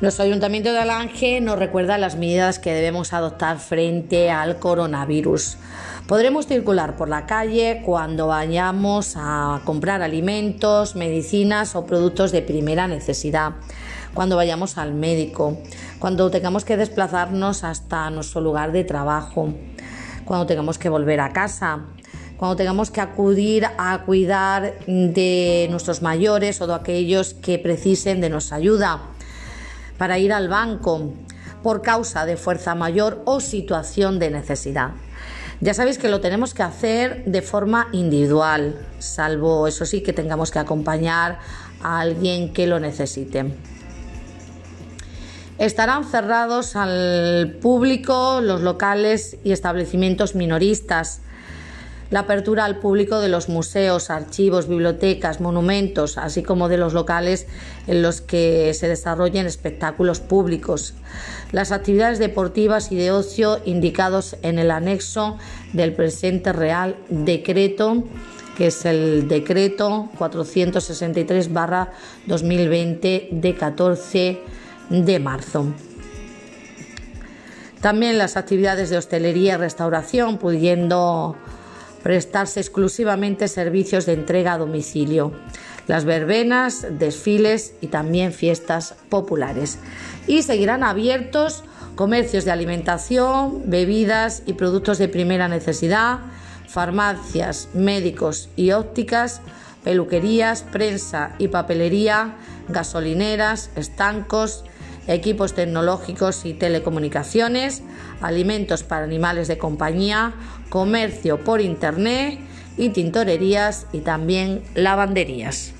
Nuestro Ayuntamiento de Alange nos recuerda las medidas que debemos adoptar frente al coronavirus. Podremos circular por la calle cuando vayamos a comprar alimentos, medicinas o productos de primera necesidad, cuando vayamos al médico, cuando tengamos que desplazarnos hasta nuestro lugar de trabajo, cuando tengamos que volver a casa, cuando tengamos que acudir a cuidar de nuestros mayores o de aquellos que precisen de nuestra ayuda para ir al banco por causa de fuerza mayor o situación de necesidad. Ya sabéis que lo tenemos que hacer de forma individual, salvo eso sí que tengamos que acompañar a alguien que lo necesite. Estarán cerrados al público los locales y establecimientos minoristas la apertura al público de los museos, archivos, bibliotecas, monumentos, así como de los locales en los que se desarrollen espectáculos públicos, las actividades deportivas y de ocio indicados en el anexo del presente Real Decreto que es el decreto 463-2020 de 14 de marzo. También las actividades de hostelería y restauración, pudiendo prestarse exclusivamente servicios de entrega a domicilio, las verbenas, desfiles y también fiestas populares. Y seguirán abiertos comercios de alimentación, bebidas y productos de primera necesidad, farmacias, médicos y ópticas, peluquerías, prensa y papelería, gasolineras, estancos, equipos tecnológicos y telecomunicaciones, alimentos para animales de compañía, comercio por internet y tintorerías y también lavanderías.